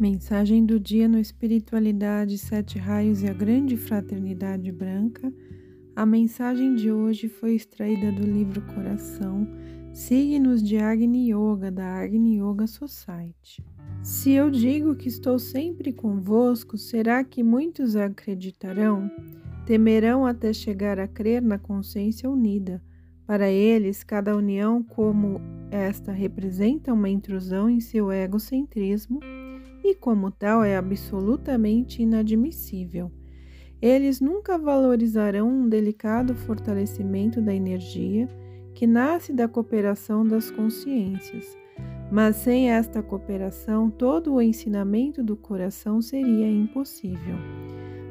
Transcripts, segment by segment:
Mensagem do dia no Espiritualidade, Sete Raios e a Grande Fraternidade Branca. A mensagem de hoje foi extraída do livro Coração, Signos de Agni Yoga, da Agni Yoga Society. Se eu digo que estou sempre convosco, será que muitos acreditarão? Temerão até chegar a crer na consciência unida. Para eles, cada união como esta representa uma intrusão em seu egocentrismo e, como tal, é absolutamente inadmissível. Eles nunca valorizarão um delicado fortalecimento da energia que nasce da cooperação das consciências. Mas sem esta cooperação, todo o ensinamento do coração seria impossível.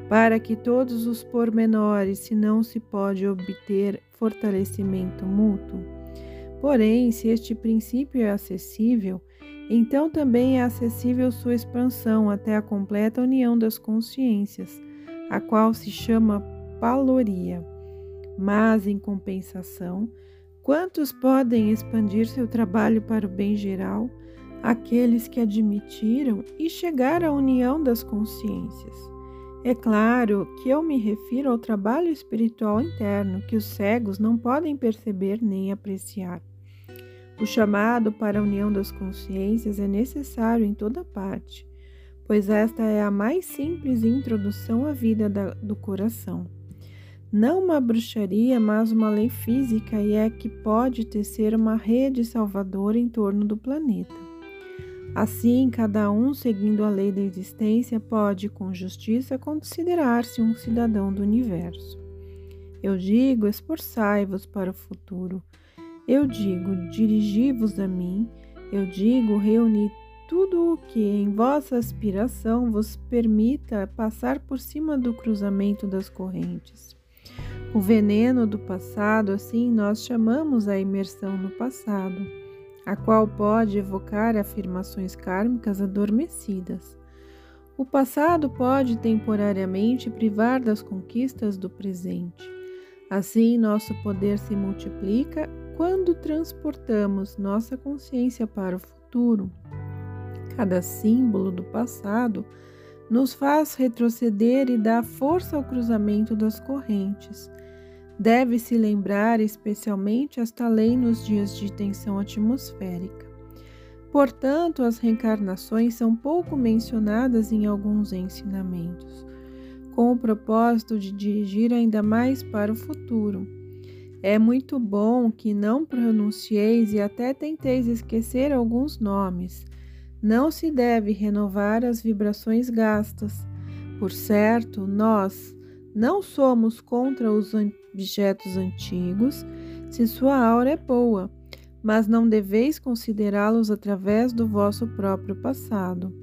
Para que todos os pormenores, se não se pode obter fortalecimento mútuo. Porém, se este princípio é acessível, então também é acessível sua expansão até a completa união das consciências, a qual se chama paloria. Mas, em compensação, quantos podem expandir seu trabalho para o bem geral? Aqueles que admitiram e chegar à união das consciências. É claro que eu me refiro ao trabalho espiritual interno que os cegos não podem perceber nem apreciar. O chamado para a união das consciências é necessário em toda parte, pois esta é a mais simples introdução à vida da, do coração. Não uma bruxaria, mas uma lei física e é que pode tecer uma rede salvadora em torno do planeta. Assim, cada um, seguindo a lei da existência, pode, com justiça, considerar-se um cidadão do universo. Eu digo: esforçai-vos para o futuro eu digo: dirigi-vos a mim. Eu digo: reuni tudo o que em vossa aspiração vos permita passar por cima do cruzamento das correntes. O veneno do passado, assim nós chamamos a imersão no passado, a qual pode evocar afirmações kármicas adormecidas. O passado pode temporariamente privar das conquistas do presente. Assim, nosso poder se multiplica quando transportamos nossa consciência para o futuro, cada símbolo do passado nos faz retroceder e dá força ao cruzamento das correntes. Deve-se lembrar especialmente esta lei nos dias de tensão atmosférica. Portanto, as reencarnações são pouco mencionadas em alguns ensinamentos, com o propósito de dirigir ainda mais para o futuro é muito bom que não pronuncieis e até tenteis esquecer alguns nomes. Não se deve renovar as vibrações gastas. Por certo, nós não somos contra os objetos antigos, se sua aura é boa, mas não deveis considerá-los através do vosso próprio passado.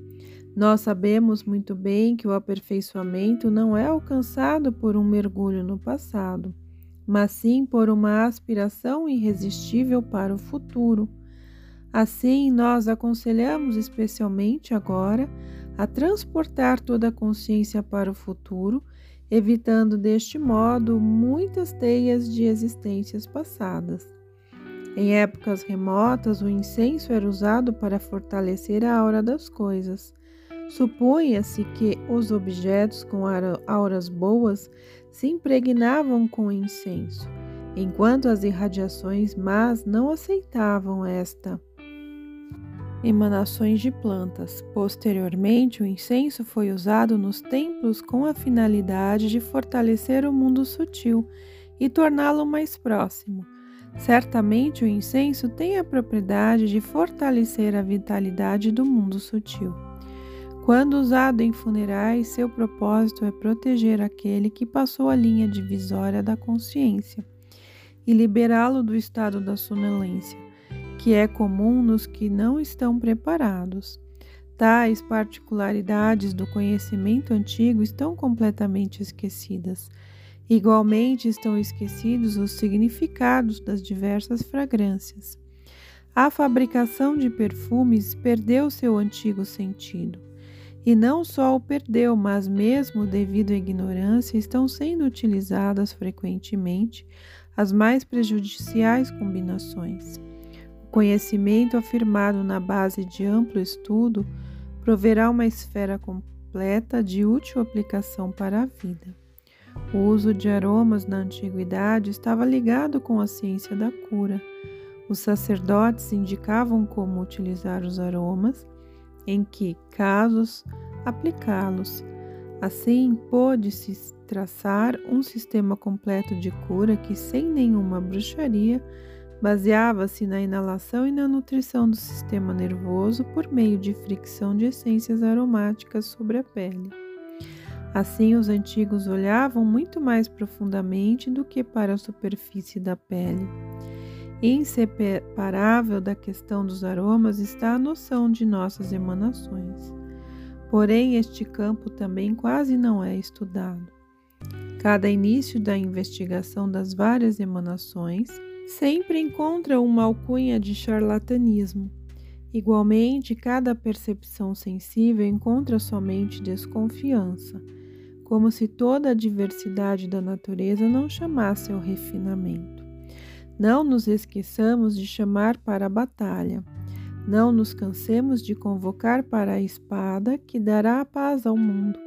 Nós sabemos muito bem que o aperfeiçoamento não é alcançado por um mergulho no passado mas sim por uma aspiração irresistível para o futuro. Assim, nós aconselhamos especialmente agora a transportar toda a consciência para o futuro, evitando deste modo muitas teias de existências passadas. Em épocas remotas, o incenso era usado para fortalecer a aura das coisas. Supunha-se que os objetos com auras boas se impregnavam com incenso, enquanto as irradiações más não aceitavam esta emanações de plantas. Posteriormente, o incenso foi usado nos templos com a finalidade de fortalecer o mundo sutil e torná-lo mais próximo. Certamente, o incenso tem a propriedade de fortalecer a vitalidade do mundo sutil. Quando usado em funerais, seu propósito é proteger aquele que passou a linha divisória da consciência e liberá-lo do estado da sonolência, que é comum nos que não estão preparados. Tais particularidades do conhecimento antigo estão completamente esquecidas. Igualmente estão esquecidos os significados das diversas fragrâncias. A fabricação de perfumes perdeu seu antigo sentido. E não só o perdeu, mas mesmo devido à ignorância, estão sendo utilizadas frequentemente as mais prejudiciais combinações. O conhecimento afirmado na base de amplo estudo proverá uma esfera completa de útil aplicação para a vida. O uso de aromas na antiguidade estava ligado com a ciência da cura. Os sacerdotes indicavam como utilizar os aromas, em que casos aplicá-los. Assim, pôde-se traçar um sistema completo de cura que, sem nenhuma bruxaria, baseava-se na inalação e na nutrição do sistema nervoso por meio de fricção de essências aromáticas sobre a pele. Assim, os antigos olhavam muito mais profundamente do que para a superfície da pele. Inseparável da questão dos aromas está a noção de nossas emanações. Porém, este campo também quase não é estudado. Cada início da investigação das várias emanações sempre encontra uma alcunha de charlatanismo. Igualmente, cada percepção sensível encontra somente desconfiança, como se toda a diversidade da natureza não chamasse ao refinamento. Não nos esqueçamos de chamar para a batalha. Não nos cansemos de convocar para a espada que dará a paz ao mundo.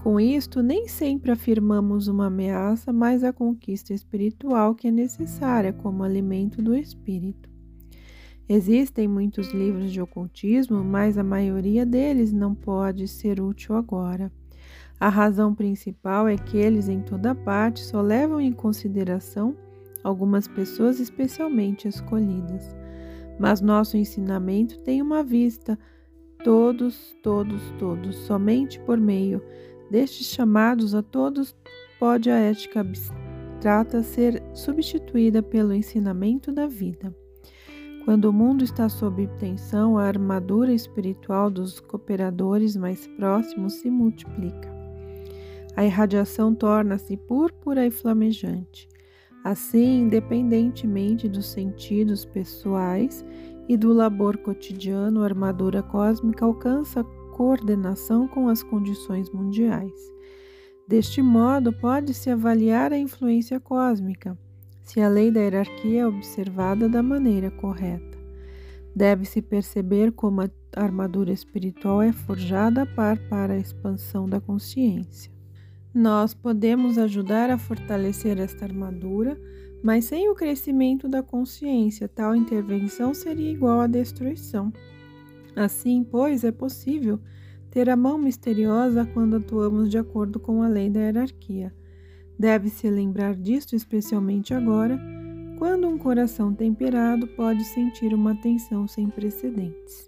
Com isto, nem sempre afirmamos uma ameaça, mas a conquista espiritual que é necessária como alimento do espírito. Existem muitos livros de ocultismo, mas a maioria deles não pode ser útil agora. A razão principal é que eles, em toda parte, só levam em consideração algumas pessoas especialmente escolhidas. Mas nosso ensinamento tem uma vista, todos, todos, todos, somente por meio Destes chamados a todos, pode a ética abstrata ser substituída pelo ensinamento da vida. Quando o mundo está sob tensão, a armadura espiritual dos cooperadores mais próximos se multiplica. A irradiação torna-se púrpura e flamejante. Assim, independentemente dos sentidos pessoais e do labor cotidiano, a armadura cósmica alcança coordenação com as condições mundiais. Deste modo, pode-se avaliar a influência cósmica, se a lei da hierarquia é observada da maneira correta. Deve-se perceber como a armadura espiritual é forjada a par para a expansão da consciência. Nós podemos ajudar a fortalecer esta armadura, mas sem o crescimento da consciência, tal intervenção seria igual à destruição. Assim, pois, é possível ter a mão misteriosa quando atuamos de acordo com a lei da hierarquia. Deve-se lembrar disto especialmente agora, quando um coração temperado pode sentir uma tensão sem precedentes.